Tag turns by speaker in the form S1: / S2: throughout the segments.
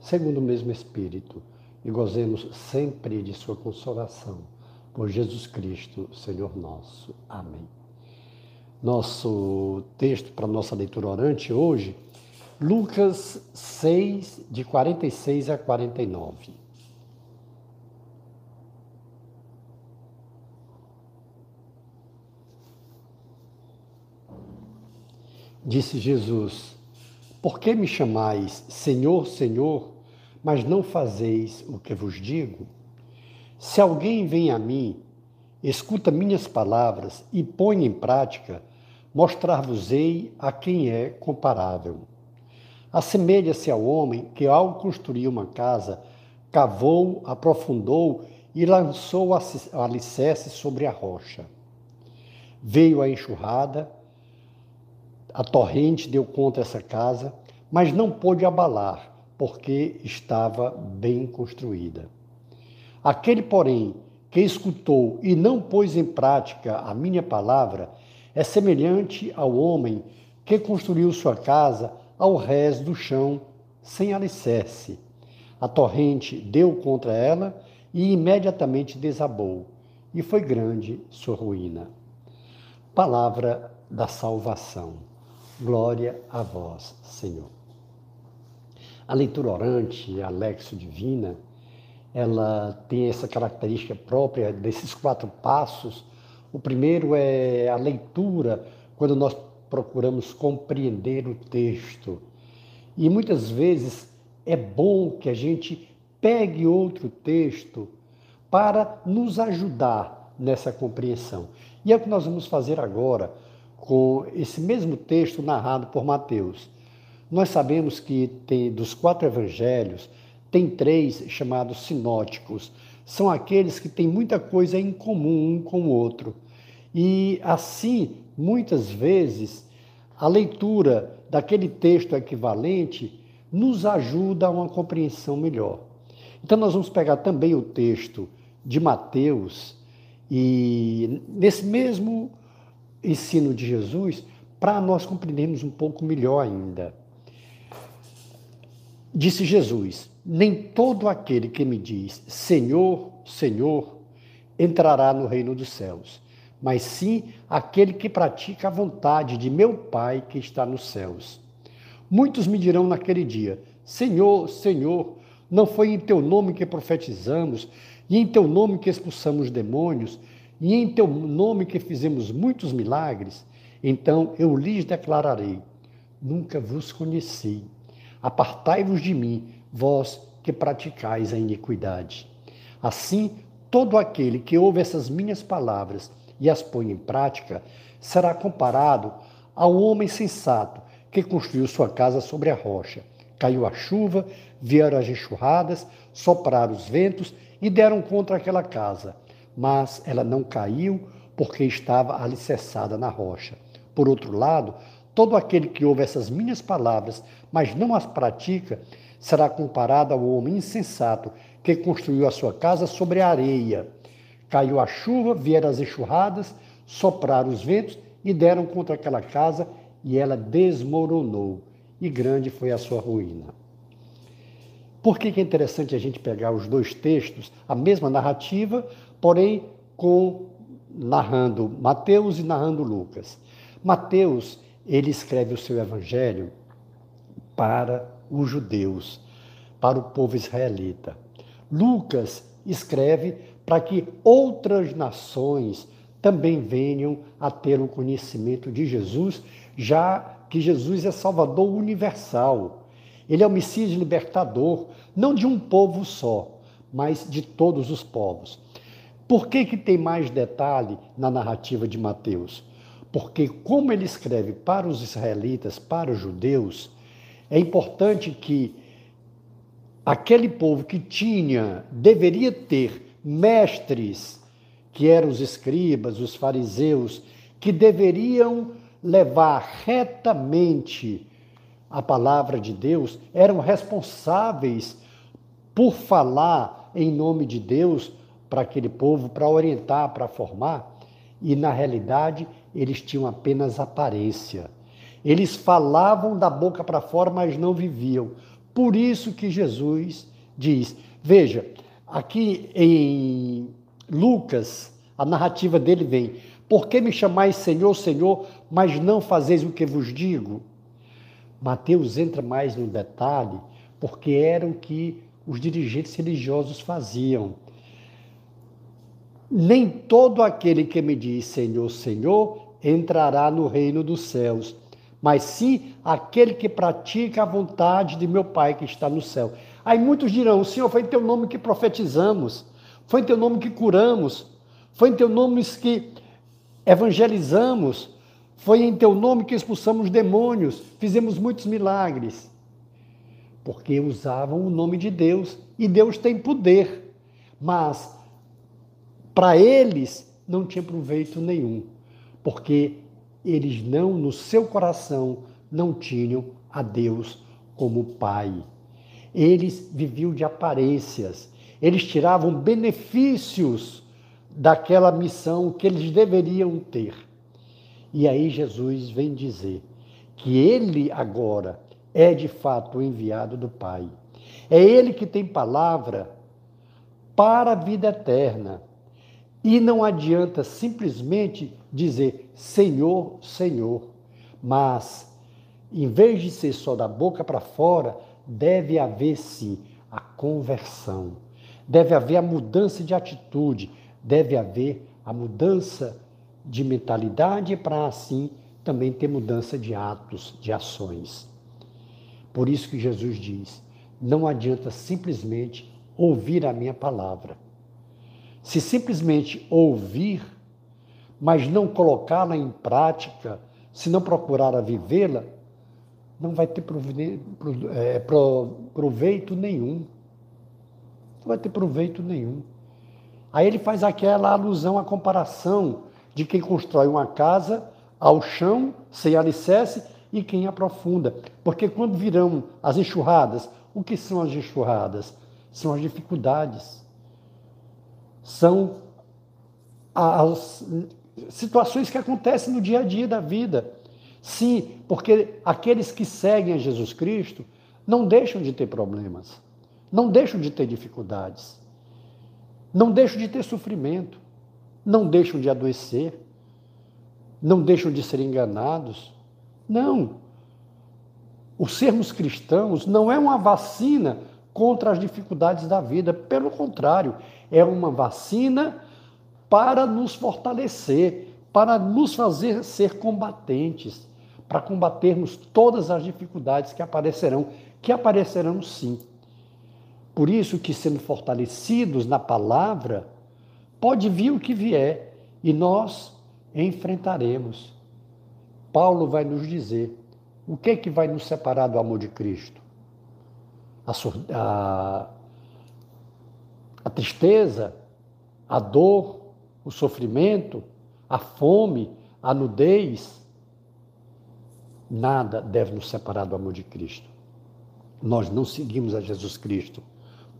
S1: segundo o mesmo Espírito, e gozemos sempre de Sua consolação. Por Jesus Cristo, Senhor nosso. Amém. Nosso texto para nossa leitura orante hoje, Lucas 6, de 46 a 49. Disse Jesus: por que me chamais Senhor, Senhor, mas não fazeis o que vos digo? Se alguém vem a mim, escuta minhas palavras e põe em prática, mostrar-vos-ei a quem é comparável. Assemelha-se ao homem que, ao construir uma casa, cavou, aprofundou e lançou o alicerce sobre a rocha. Veio a enxurrada, a torrente deu contra essa casa, mas não pôde abalar, porque estava bem construída. Aquele, porém, que escutou e não pôs em prática a minha palavra, é semelhante ao homem que construiu sua casa ao rés do chão, sem alicerce. A torrente deu contra ela e imediatamente desabou, e foi grande sua ruína. Palavra da salvação. Glória a vós, Senhor. A leitura orante, a Lexo Divina, ela tem essa característica própria desses quatro passos. O primeiro é a leitura, quando nós procuramos compreender o texto. E muitas vezes é bom que a gente pegue outro texto para nos ajudar nessa compreensão. E é o que nós vamos fazer agora com esse mesmo texto narrado por Mateus. Nós sabemos que tem, dos quatro evangelhos, tem três chamados sinóticos. São aqueles que têm muita coisa em comum um com o outro. E assim, muitas vezes, a leitura daquele texto equivalente nos ajuda a uma compreensão melhor. Então, nós vamos pegar também o texto de Mateus e, nesse mesmo ensino de Jesus para nós compreendermos um pouco melhor ainda. Disse Jesus: Nem todo aquele que me diz Senhor, Senhor, entrará no reino dos céus, mas sim aquele que pratica a vontade de meu Pai que está nos céus. Muitos me dirão naquele dia: Senhor, Senhor, não foi em teu nome que profetizamos, e em teu nome que expulsamos demônios, e em teu nome que fizemos muitos milagres, então eu lhes declararei: Nunca vos conheci. Apartai-vos de mim, vós que praticais a iniquidade. Assim, todo aquele que ouve essas minhas palavras e as põe em prática será comparado ao homem sensato que construiu sua casa sobre a rocha. Caiu a chuva, vieram as enxurradas, sopraram os ventos e deram contra aquela casa mas ela não caiu porque estava alicerçada na rocha. Por outro lado, todo aquele que ouve essas minhas palavras, mas não as pratica, será comparado ao homem insensato que construiu a sua casa sobre a areia. Caiu a chuva, vieram as enxurradas, sopraram os ventos e deram contra aquela casa e ela desmoronou, e grande foi a sua ruína. Por que, é interessante a gente pegar os dois textos, a mesma narrativa, porém com narrando Mateus e narrando Lucas. Mateus, ele escreve o seu evangelho para os judeus, para o povo israelita. Lucas escreve para que outras nações também venham a ter o conhecimento de Jesus, já que Jesus é Salvador universal. Ele é o Messias libertador, não de um povo só, mas de todos os povos. Por que, que tem mais detalhe na narrativa de Mateus? Porque, como ele escreve para os israelitas, para os judeus, é importante que aquele povo que tinha, deveria ter mestres, que eram os escribas, os fariseus, que deveriam levar retamente a palavra de Deus, eram responsáveis por falar em nome de Deus para aquele povo, para orientar, para formar, e na realidade eles tinham apenas aparência. Eles falavam da boca para fora, mas não viviam. Por isso que Jesus diz: veja, aqui em Lucas, a narrativa dele vem: Por que me chamais Senhor, Senhor, mas não fazeis o que vos digo? Mateus entra mais no detalhe, porque era o que os dirigentes religiosos faziam. Nem todo aquele que me diz Senhor, Senhor entrará no reino dos céus, mas sim aquele que pratica a vontade de meu Pai que está no céu. Aí muitos dirão: Senhor, foi em teu nome que profetizamos, foi em teu nome que curamos, foi em teu nome que evangelizamos, foi em teu nome que expulsamos demônios, fizemos muitos milagres. Porque usavam o nome de Deus e Deus tem poder. Mas para eles não tinha proveito nenhum, porque eles não, no seu coração, não tinham a Deus como Pai. Eles viviam de aparências, eles tiravam benefícios daquela missão que eles deveriam ter. E aí Jesus vem dizer que ele agora é de fato o enviado do Pai. É ele que tem palavra para a vida eterna. E não adianta simplesmente dizer Senhor, Senhor, mas em vez de ser só da boca para fora, deve haver sim a conversão, deve haver a mudança de atitude, deve haver a mudança de mentalidade para assim também ter mudança de atos, de ações. Por isso que Jesus diz: não adianta simplesmente ouvir a minha palavra. Se simplesmente ouvir, mas não colocá-la em prática, se não procurar a vivê-la, não vai ter é, proveito nenhum. Não vai ter proveito nenhum. Aí ele faz aquela alusão à comparação de quem constrói uma casa ao chão, sem alicerce, e quem aprofunda. Porque quando virão as enxurradas, o que são as enxurradas? São as dificuldades são as situações que acontecem no dia a dia da vida. Sim, porque aqueles que seguem a Jesus Cristo não deixam de ter problemas, não deixam de ter dificuldades, não deixam de ter sofrimento, não deixam de adoecer, não deixam de ser enganados. Não. O sermos cristãos não é uma vacina contra as dificuldades da vida, pelo contrário, é uma vacina para nos fortalecer, para nos fazer ser combatentes, para combatermos todas as dificuldades que aparecerão, que aparecerão sim. Por isso que sendo fortalecidos na palavra, pode vir o que vier e nós enfrentaremos. Paulo vai nos dizer o que é que vai nos separar do amor de Cristo? A, a, a tristeza, a dor, o sofrimento, a fome, a nudez, nada deve nos separar do amor de Cristo. Nós não seguimos a Jesus Cristo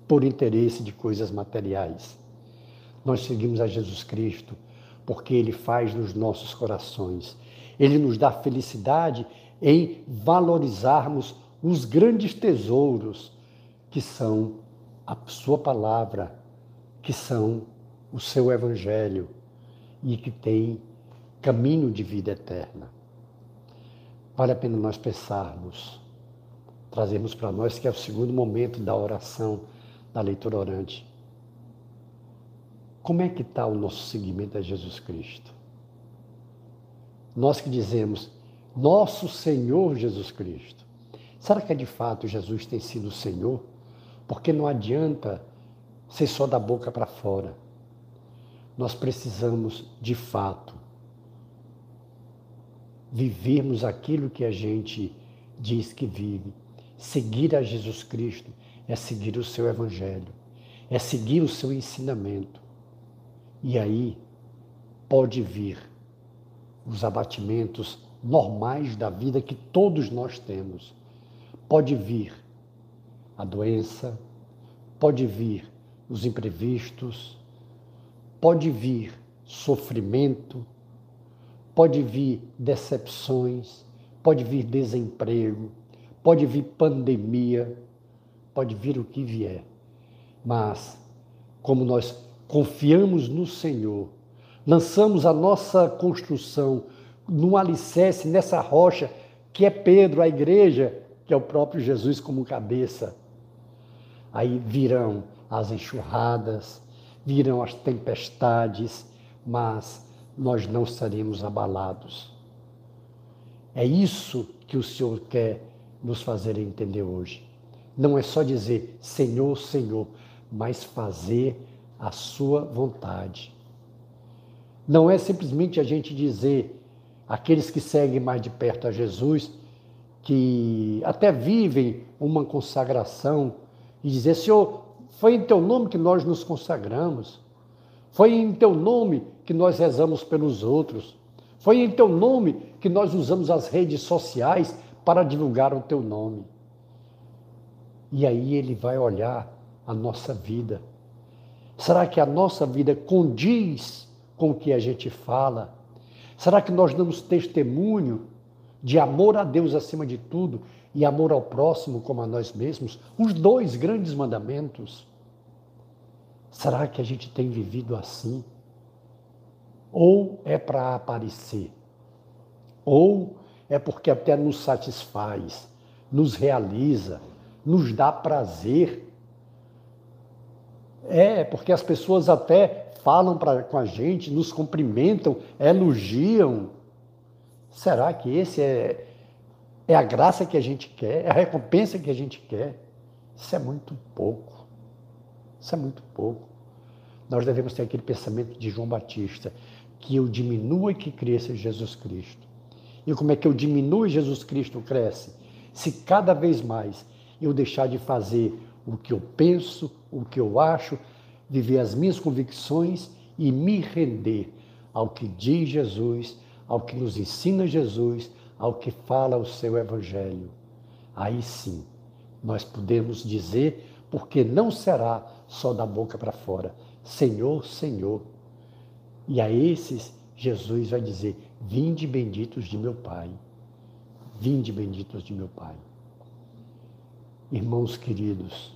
S1: por interesse de coisas materiais. Nós seguimos a Jesus Cristo porque Ele faz nos nossos corações. Ele nos dá felicidade em valorizarmos os grandes tesouros que são a Sua palavra, que são o seu Evangelho e que tem caminho de vida eterna. Vale a pena nós pensarmos, trazermos para nós que é o segundo momento da oração, da leitura orante. Como é que está o nosso seguimento a Jesus Cristo? Nós que dizemos, nosso Senhor Jesus Cristo. Será que é de fato Jesus tem sido o Senhor? Porque não adianta ser só da boca para fora. Nós precisamos, de fato, vivermos aquilo que a gente diz que vive, seguir a Jesus Cristo, é seguir o seu evangelho, é seguir o seu ensinamento. E aí pode vir os abatimentos normais da vida que todos nós temos. Pode vir a doença, pode vir os imprevistos, pode vir sofrimento, pode vir decepções, pode vir desemprego, pode vir pandemia, pode vir o que vier. Mas, como nós confiamos no Senhor, lançamos a nossa construção num alicerce, nessa rocha, que é Pedro, a igreja, que é o próprio Jesus como cabeça. Aí virão as enxurradas, virão as tempestades, mas nós não seremos abalados. É isso que o Senhor quer nos fazer entender hoje. Não é só dizer Senhor, Senhor, mas fazer a sua vontade. Não é simplesmente a gente dizer aqueles que seguem mais de perto a Jesus, que até vivem uma consagração e dizer: Senhor, foi em teu nome que nós nos consagramos, foi em teu nome que nós rezamos pelos outros, foi em teu nome que nós usamos as redes sociais para divulgar o teu nome. E aí ele vai olhar a nossa vida. Será que a nossa vida condiz com o que a gente fala? Será que nós damos testemunho de amor a Deus acima de tudo e amor ao próximo como a nós mesmos? Os dois grandes mandamentos. Será que a gente tem vivido assim? Ou é para aparecer? Ou é porque até nos satisfaz, nos realiza, nos dá prazer? É, porque as pessoas até falam pra, com a gente, nos cumprimentam, elogiam. Será que esse é, é a graça que a gente quer? É a recompensa que a gente quer? Isso é muito pouco. Isso é muito pouco. Nós devemos ter aquele pensamento de João Batista, que eu diminua e que cresça Jesus Cristo. E como é que eu diminuo e Jesus Cristo cresce? Se cada vez mais eu deixar de fazer o que eu penso, o que eu acho, viver as minhas convicções e me render ao que diz Jesus, ao que nos ensina Jesus, ao que fala o seu Evangelho. Aí sim, nós podemos dizer, porque não será só da boca para fora, Senhor, Senhor. E a esses Jesus vai dizer: Vinde benditos de meu Pai. Vinde benditos de meu Pai. Irmãos queridos,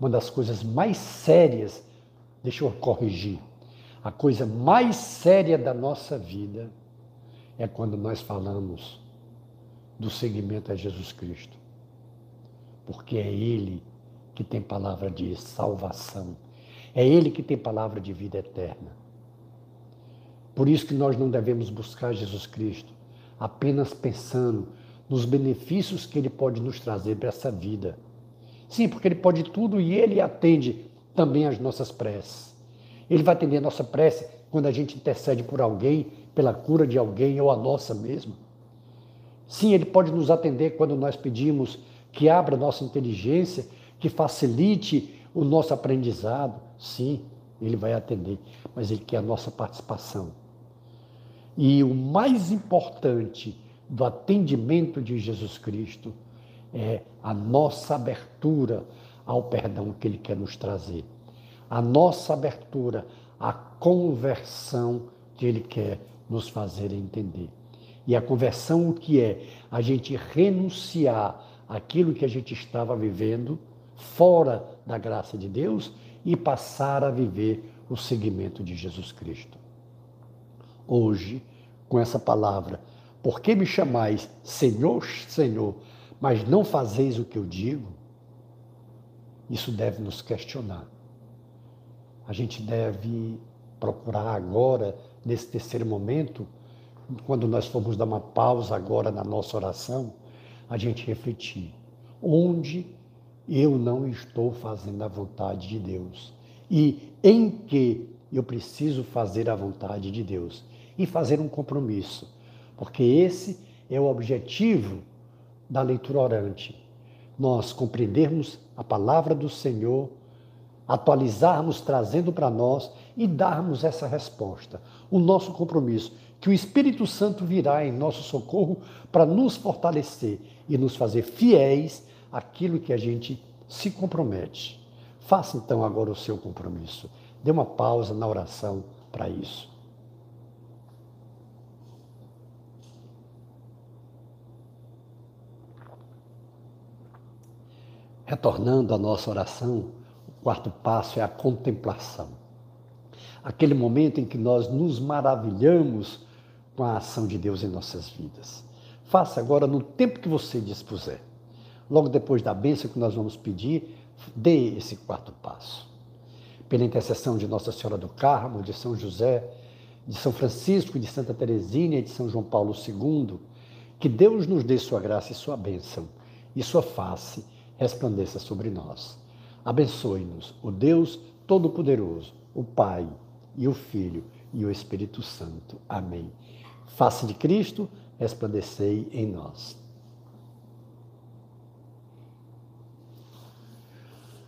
S1: uma das coisas mais sérias, deixa eu corrigir, a coisa mais séria da nossa vida é quando nós falamos do seguimento a Jesus Cristo. Porque é Ele que tem palavra de salvação. É Ele que tem palavra de vida eterna. Por isso que nós não devemos buscar Jesus Cristo apenas pensando nos benefícios que Ele pode nos trazer para essa vida Sim, porque Ele pode tudo e Ele atende também as nossas preces. Ele vai atender a nossa prece quando a gente intercede por alguém, pela cura de alguém ou a nossa mesma. Sim, Ele pode nos atender quando nós pedimos que abra nossa inteligência, que facilite o nosso aprendizado. Sim, Ele vai atender, mas Ele quer a nossa participação. E o mais importante do atendimento de Jesus Cristo é a nossa abertura ao perdão que Ele quer nos trazer, a nossa abertura à conversão que Ele quer nos fazer entender. E a conversão o que é? A gente renunciar aquilo que a gente estava vivendo fora da graça de Deus e passar a viver o seguimento de Jesus Cristo. Hoje, com essa palavra, por que me chamais Senhor, Senhor, mas não fazeis o que eu digo, isso deve nos questionar. A gente deve procurar agora, nesse terceiro momento, quando nós formos dar uma pausa agora na nossa oração, a gente refletir. Onde eu não estou fazendo a vontade de Deus? E em que eu preciso fazer a vontade de Deus? E fazer um compromisso. Porque esse é o objetivo da leitura orante. nós compreendermos a palavra do Senhor, atualizarmos, trazendo para nós e darmos essa resposta. O nosso compromisso, que o Espírito Santo virá em nosso socorro para nos fortalecer e nos fazer fiéis àquilo que a gente se compromete. Faça então agora o seu compromisso. Dê uma pausa na oração para isso. Retornando à nossa oração, quarto passo é a contemplação. Aquele momento em que nós nos maravilhamos com a ação de Deus em nossas vidas. Faça agora no tempo que você dispuser. Logo depois da bênção que nós vamos pedir, dê esse quarto passo. Pela intercessão de Nossa Senhora do Carmo, de São José, de São Francisco, de Santa Teresina e de São João Paulo II, que Deus nos dê sua graça e sua bênção, e sua face resplandeça sobre nós. Abençoe-nos, o Deus Todo-Poderoso, o Pai e o Filho e o Espírito Santo. Amém. Face de Cristo, resplandecei em nós.